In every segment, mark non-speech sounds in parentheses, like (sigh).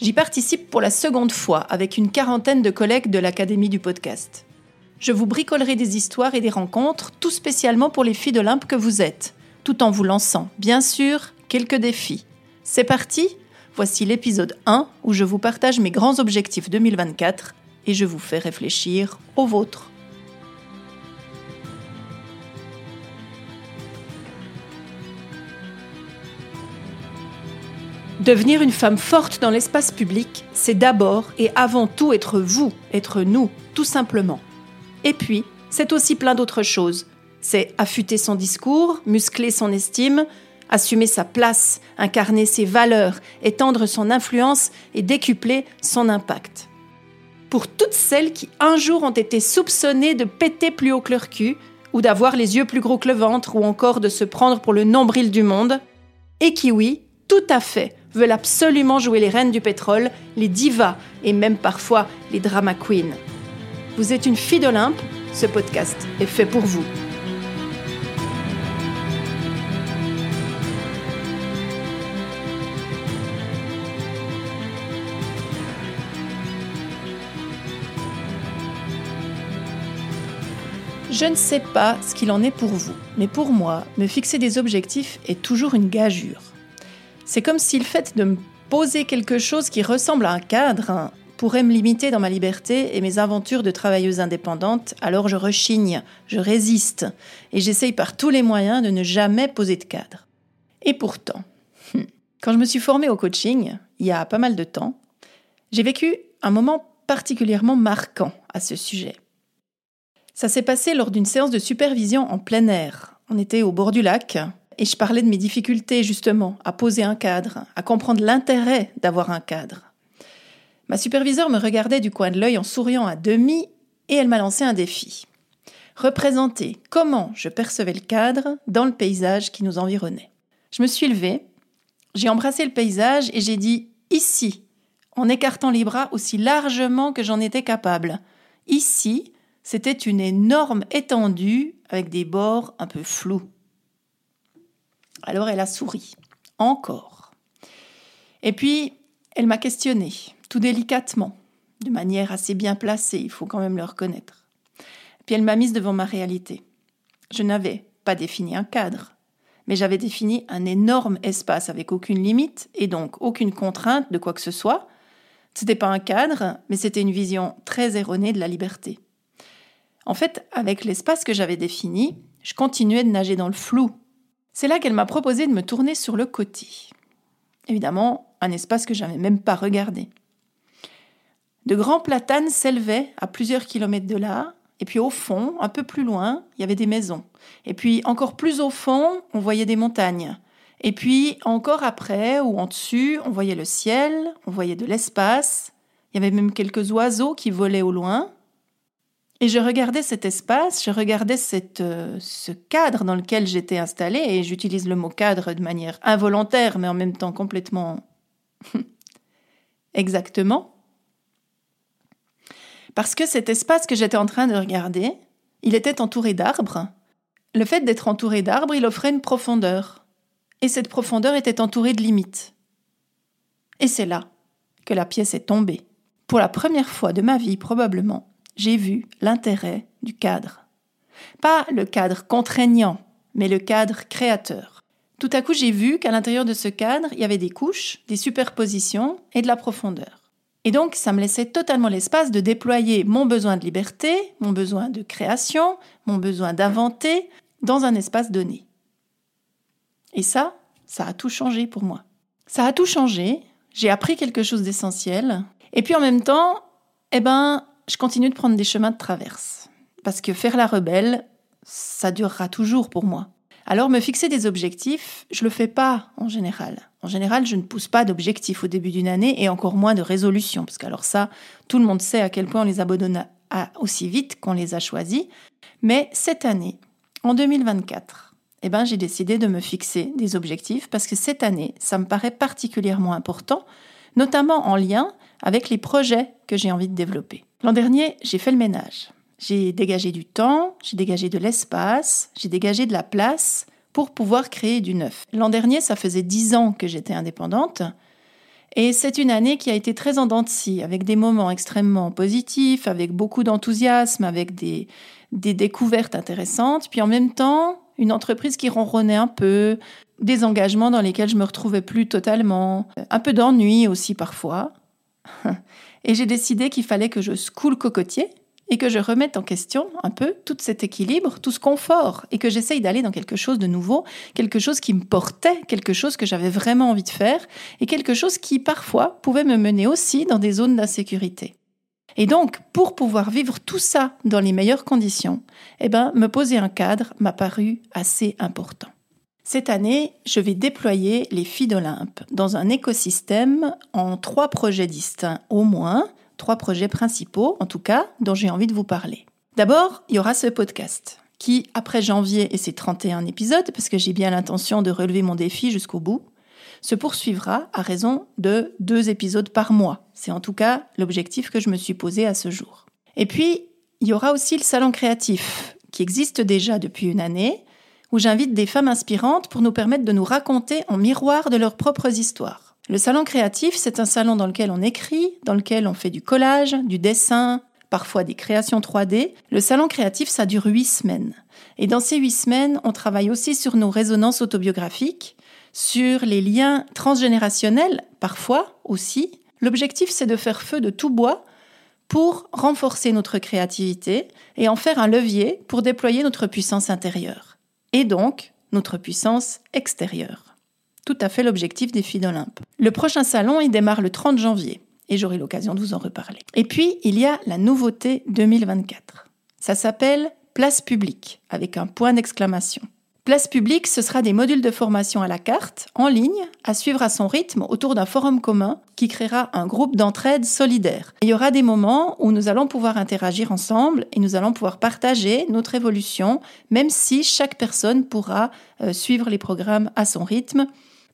J'y participe pour la seconde fois avec une quarantaine de collègues de l'Académie du podcast. Je vous bricolerai des histoires et des rencontres, tout spécialement pour les filles d'Olympe que vous êtes, tout en vous lançant, bien sûr, quelques défis. C'est parti Voici l'épisode 1 où je vous partage mes grands objectifs 2024 et je vous fais réfléchir aux vôtres. Devenir une femme forte dans l'espace public, c'est d'abord et avant tout être vous, être nous, tout simplement. Et puis, c'est aussi plein d'autres choses. C'est affûter son discours, muscler son estime, assumer sa place, incarner ses valeurs, étendre son influence et décupler son impact. Pour toutes celles qui un jour ont été soupçonnées de péter plus haut que leur cul, ou d'avoir les yeux plus gros que le ventre, ou encore de se prendre pour le nombril du monde, et qui, oui, tout à fait, veulent absolument jouer les reines du pétrole, les divas et même parfois les drama queens. Vous êtes une fille d'Olympe, ce podcast est fait pour vous. Je ne sais pas ce qu'il en est pour vous, mais pour moi, me fixer des objectifs est toujours une gageure. C'est comme si le fait de me poser quelque chose qui ressemble à un cadre hein, pourrait me limiter dans ma liberté et mes aventures de travailleuse indépendante, alors je rechigne, je résiste et j'essaye par tous les moyens de ne jamais poser de cadre. Et pourtant, quand je me suis formée au coaching, il y a pas mal de temps, j'ai vécu un moment particulièrement marquant à ce sujet. Ça s'est passé lors d'une séance de supervision en plein air. On était au bord du lac et je parlais de mes difficultés justement à poser un cadre, à comprendre l'intérêt d'avoir un cadre. Ma superviseure me regardait du coin de l'œil en souriant à demi et elle m'a lancé un défi. Représenter comment je percevais le cadre dans le paysage qui nous environnait. Je me suis levée, j'ai embrassé le paysage et j'ai dit ici, en écartant les bras aussi largement que j'en étais capable. Ici, c'était une énorme étendue avec des bords un peu flous. Alors elle a souri, encore. Et puis, elle m'a questionné, tout délicatement, de manière assez bien placée, il faut quand même le reconnaître. Puis elle m'a mise devant ma réalité. Je n'avais pas défini un cadre, mais j'avais défini un énorme espace avec aucune limite et donc aucune contrainte de quoi que ce soit. Ce n'était pas un cadre, mais c'était une vision très erronée de la liberté. En fait, avec l'espace que j'avais défini, je continuais de nager dans le flou. C'est là qu'elle m'a proposé de me tourner sur le côté. Évidemment, un espace que j'avais même pas regardé. De grands platanes s'élevaient à plusieurs kilomètres de là, et puis au fond, un peu plus loin, il y avait des maisons. Et puis encore plus au fond, on voyait des montagnes. Et puis encore après ou en dessus, on voyait le ciel, on voyait de l'espace. Il y avait même quelques oiseaux qui volaient au loin. Et je regardais cet espace, je regardais euh, ce cadre dans lequel j'étais installée, et j'utilise le mot cadre de manière involontaire, mais en même temps complètement (laughs) exactement. Parce que cet espace que j'étais en train de regarder, il était entouré d'arbres. Le fait d'être entouré d'arbres, il offrait une profondeur. Et cette profondeur était entourée de limites. Et c'est là que la pièce est tombée. Pour la première fois de ma vie, probablement, j'ai vu l'intérêt du cadre. Pas le cadre contraignant, mais le cadre créateur. Tout à coup, j'ai vu qu'à l'intérieur de ce cadre, il y avait des couches, des superpositions et de la profondeur. Et donc, ça me laissait totalement l'espace de déployer mon besoin de liberté, mon besoin de création, mon besoin d'inventer dans un espace donné. Et ça, ça a tout changé pour moi. Ça a tout changé, j'ai appris quelque chose d'essentiel, et puis en même temps, eh ben, je continue de prendre des chemins de traverse. Parce que faire la rebelle, ça durera toujours pour moi. Alors me fixer des objectifs, je le fais pas en général. En général, je ne pousse pas d'objectifs au début d'une année et encore moins de résolutions, parce qu'alors ça, tout le monde sait à quel point on les abandonne aussi vite qu'on les a choisis. Mais cette année, en 2024, eh ben, j'ai décidé de me fixer des objectifs parce que cette année, ça me paraît particulièrement important, notamment en lien avec les projets que j'ai envie de développer. L'an dernier, j'ai fait le ménage. J'ai dégagé du temps, j'ai dégagé de l'espace, j'ai dégagé de la place pour pouvoir créer du neuf. L'an dernier, ça faisait dix ans que j'étais indépendante. Et c'est une année qui a été très en dents avec des moments extrêmement positifs, avec beaucoup d'enthousiasme, avec des, des découvertes intéressantes, puis en même temps, une entreprise qui ronronnait un peu, des engagements dans lesquels je me retrouvais plus totalement, un peu d'ennui aussi parfois. (laughs) Et j'ai décidé qu'il fallait que je secoue le cocotier et que je remette en question un peu tout cet équilibre, tout ce confort, et que j'essaye d'aller dans quelque chose de nouveau, quelque chose qui me portait, quelque chose que j'avais vraiment envie de faire, et quelque chose qui parfois pouvait me mener aussi dans des zones d'insécurité. Et donc, pour pouvoir vivre tout ça dans les meilleures conditions, eh ben, me poser un cadre m'a paru assez important. Cette année, je vais déployer les filles d'Olympe dans un écosystème en trois projets distincts au moins, trois projets principaux, en tout cas, dont j'ai envie de vous parler. D'abord, il y aura ce podcast, qui, après janvier et ses 31 épisodes, parce que j'ai bien l'intention de relever mon défi jusqu'au bout, se poursuivra à raison de deux épisodes par mois. C'est en tout cas l'objectif que je me suis posé à ce jour. Et puis, il y aura aussi le salon créatif, qui existe déjà depuis une année, où j'invite des femmes inspirantes pour nous permettre de nous raconter en miroir de leurs propres histoires. Le salon créatif, c'est un salon dans lequel on écrit, dans lequel on fait du collage, du dessin, parfois des créations 3D. Le salon créatif, ça dure huit semaines. Et dans ces huit semaines, on travaille aussi sur nos résonances autobiographiques, sur les liens transgénérationnels, parfois aussi. L'objectif, c'est de faire feu de tout bois pour renforcer notre créativité et en faire un levier pour déployer notre puissance intérieure. Et donc, notre puissance extérieure tout à fait l'objectif des filles d'Olympe. Le prochain salon, il démarre le 30 janvier et j'aurai l'occasion de vous en reparler. Et puis, il y a la nouveauté 2024. Ça s'appelle Place publique avec un point d'exclamation. Place publique, ce sera des modules de formation à la carte, en ligne, à suivre à son rythme autour d'un forum commun qui créera un groupe d'entraide solidaire. Il y aura des moments où nous allons pouvoir interagir ensemble et nous allons pouvoir partager notre évolution, même si chaque personne pourra euh, suivre les programmes à son rythme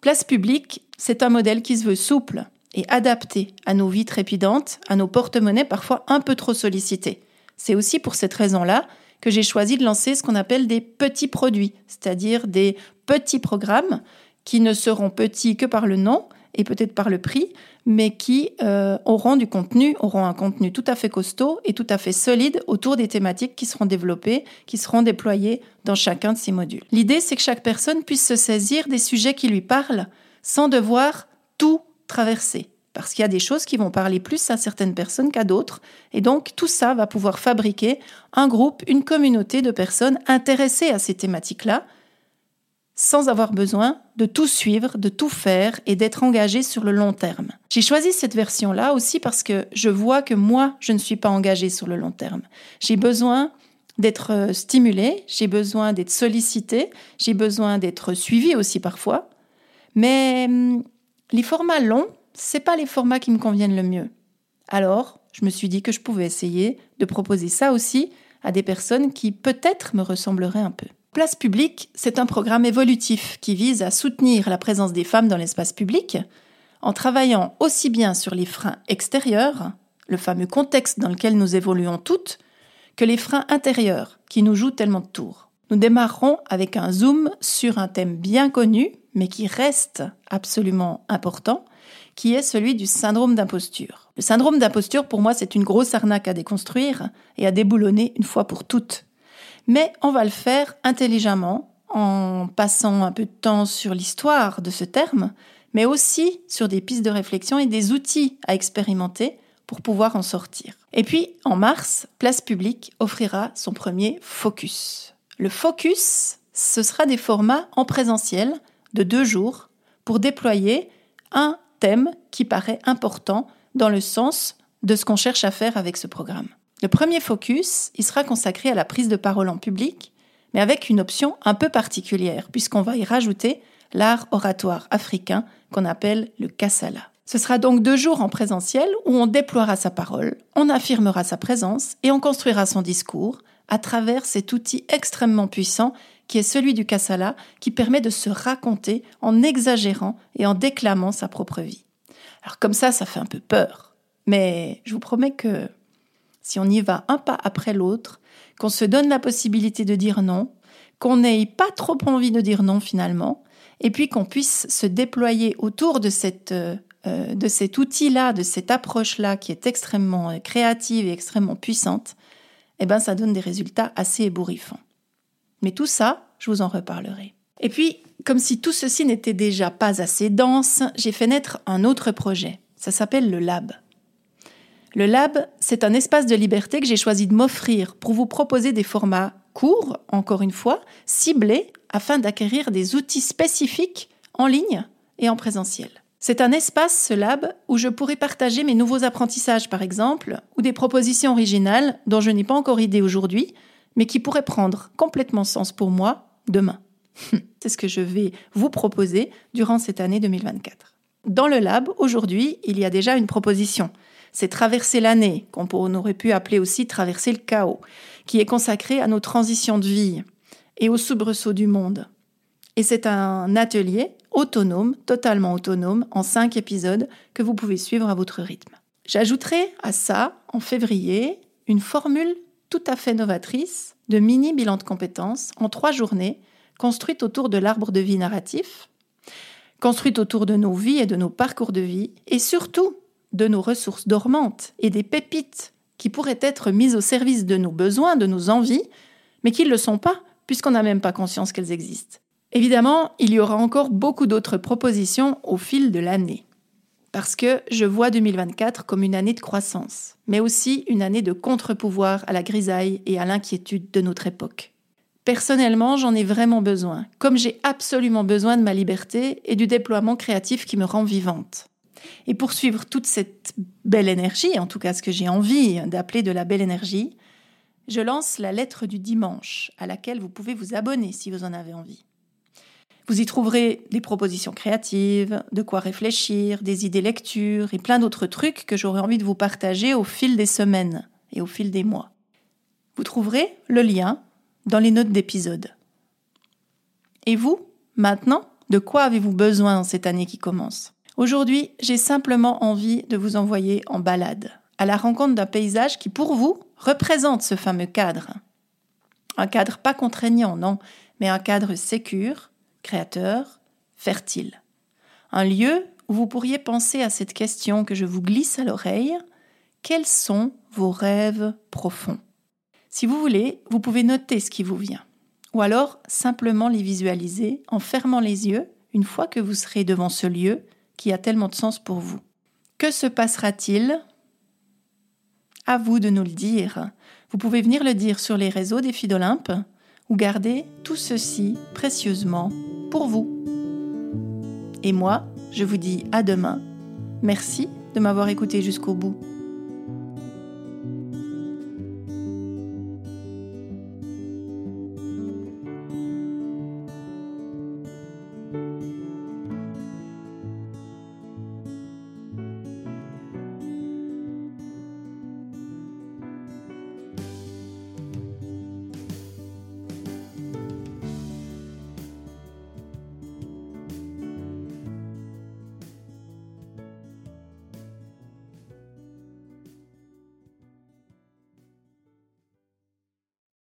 Place publique, c'est un modèle qui se veut souple et adapté à nos vies trépidantes, à nos porte-monnaies parfois un peu trop sollicités. C'est aussi pour cette raison-là que j'ai choisi de lancer ce qu'on appelle des petits produits, c'est-à-dire des petits programmes qui ne seront petits que par le nom et peut-être par le prix, mais qui euh, auront du contenu, auront un contenu tout à fait costaud et tout à fait solide autour des thématiques qui seront développées, qui seront déployées dans chacun de ces modules. L'idée, c'est que chaque personne puisse se saisir des sujets qui lui parlent sans devoir tout traverser. Parce qu'il y a des choses qui vont parler plus à certaines personnes qu'à d'autres. Et donc, tout ça va pouvoir fabriquer un groupe, une communauté de personnes intéressées à ces thématiques-là, sans avoir besoin de tout suivre, de tout faire et d'être engagé sur le long terme. J'ai choisi cette version-là aussi parce que je vois que moi, je ne suis pas engagée sur le long terme. J'ai besoin d'être euh, stimulée, j'ai besoin d'être sollicitée, j'ai besoin d'être suivie aussi parfois. Mais hum, les formats longs, c'est pas les formats qui me conviennent le mieux. Alors, je me suis dit que je pouvais essayer de proposer ça aussi à des personnes qui peut-être me ressembleraient un peu. Place publique, c'est un programme évolutif qui vise à soutenir la présence des femmes dans l'espace public en travaillant aussi bien sur les freins extérieurs, le fameux contexte dans lequel nous évoluons toutes, que les freins intérieurs qui nous jouent tellement de tours. Nous démarrerons avec un zoom sur un thème bien connu, mais qui reste absolument important, qui est celui du syndrome d'imposture. Le syndrome d'imposture, pour moi, c'est une grosse arnaque à déconstruire et à déboulonner une fois pour toutes mais on va le faire intelligemment en passant un peu de temps sur l'histoire de ce terme, mais aussi sur des pistes de réflexion et des outils à expérimenter pour pouvoir en sortir. Et puis, en mars, Place Publique offrira son premier focus. Le focus, ce sera des formats en présentiel de deux jours pour déployer un thème qui paraît important dans le sens de ce qu'on cherche à faire avec ce programme. Le premier focus, il sera consacré à la prise de parole en public, mais avec une option un peu particulière, puisqu'on va y rajouter l'art oratoire africain qu'on appelle le kassala. Ce sera donc deux jours en présentiel où on déploiera sa parole, on affirmera sa présence et on construira son discours à travers cet outil extrêmement puissant qui est celui du kassala, qui permet de se raconter en exagérant et en déclamant sa propre vie. Alors comme ça, ça fait un peu peur, mais je vous promets que si on y va un pas après l'autre, qu'on se donne la possibilité de dire non, qu'on n'ait pas trop envie de dire non finalement, et puis qu'on puisse se déployer autour de, cette, euh, de cet outil-là, de cette approche-là qui est extrêmement euh, créative et extrêmement puissante, eh ben ça donne des résultats assez ébouriffants. Mais tout ça, je vous en reparlerai. Et puis, comme si tout ceci n'était déjà pas assez dense, j'ai fait naître un autre projet. Ça s'appelle le Lab. Le Lab, c'est un espace de liberté que j'ai choisi de m'offrir pour vous proposer des formats courts, encore une fois, ciblés afin d'acquérir des outils spécifiques en ligne et en présentiel. C'est un espace, ce lab, où je pourrai partager mes nouveaux apprentissages, par exemple, ou des propositions originales dont je n'ai pas encore idée aujourd'hui, mais qui pourraient prendre complètement sens pour moi demain. C'est ce que je vais vous proposer durant cette année 2024. Dans le lab, aujourd'hui, il y a déjà une proposition. C'est Traverser l'année, qu'on aurait pu appeler aussi Traverser le chaos, qui est consacré à nos transitions de vie et aux soubresauts du monde. Et c'est un atelier autonome, totalement autonome, en cinq épisodes que vous pouvez suivre à votre rythme. J'ajouterai à ça, en février, une formule tout à fait novatrice de mini bilan de compétences en trois journées, construite autour de l'arbre de vie narratif, construite autour de nos vies et de nos parcours de vie, et surtout de nos ressources dormantes et des pépites qui pourraient être mises au service de nos besoins, de nos envies, mais qui ne le sont pas, puisqu'on n'a même pas conscience qu'elles existent. Évidemment, il y aura encore beaucoup d'autres propositions au fil de l'année. Parce que je vois 2024 comme une année de croissance, mais aussi une année de contre-pouvoir à la grisaille et à l'inquiétude de notre époque. Personnellement, j'en ai vraiment besoin, comme j'ai absolument besoin de ma liberté et du déploiement créatif qui me rend vivante. Et pour suivre toute cette belle énergie, en tout cas ce que j'ai envie d'appeler de la belle énergie, je lance la lettre du dimanche, à laquelle vous pouvez vous abonner si vous en avez envie. Vous y trouverez des propositions créatives, de quoi réfléchir, des idées lecture et plein d'autres trucs que j'aurais envie de vous partager au fil des semaines et au fil des mois. Vous trouverez le lien dans les notes d'épisode. Et vous, maintenant, de quoi avez-vous besoin en cette année qui commence? Aujourd'hui, j'ai simplement envie de vous envoyer en balade, à la rencontre d'un paysage qui, pour vous, représente ce fameux cadre. Un cadre pas contraignant, non, mais un cadre sécure, créateur, fertile. Un lieu où vous pourriez penser à cette question que je vous glisse à l'oreille. Quels sont vos rêves profonds? Si vous voulez, vous pouvez noter ce qui vous vient. Ou alors simplement les visualiser en fermant les yeux une fois que vous serez devant ce lieu qui a tellement de sens pour vous. Que se passera-t-il? À vous de nous le dire. Vous pouvez venir le dire sur les réseaux des filles d'Olympe ou garder tout ceci précieusement pour vous. Et moi, je vous dis à demain. Merci de m'avoir écouté jusqu'au bout.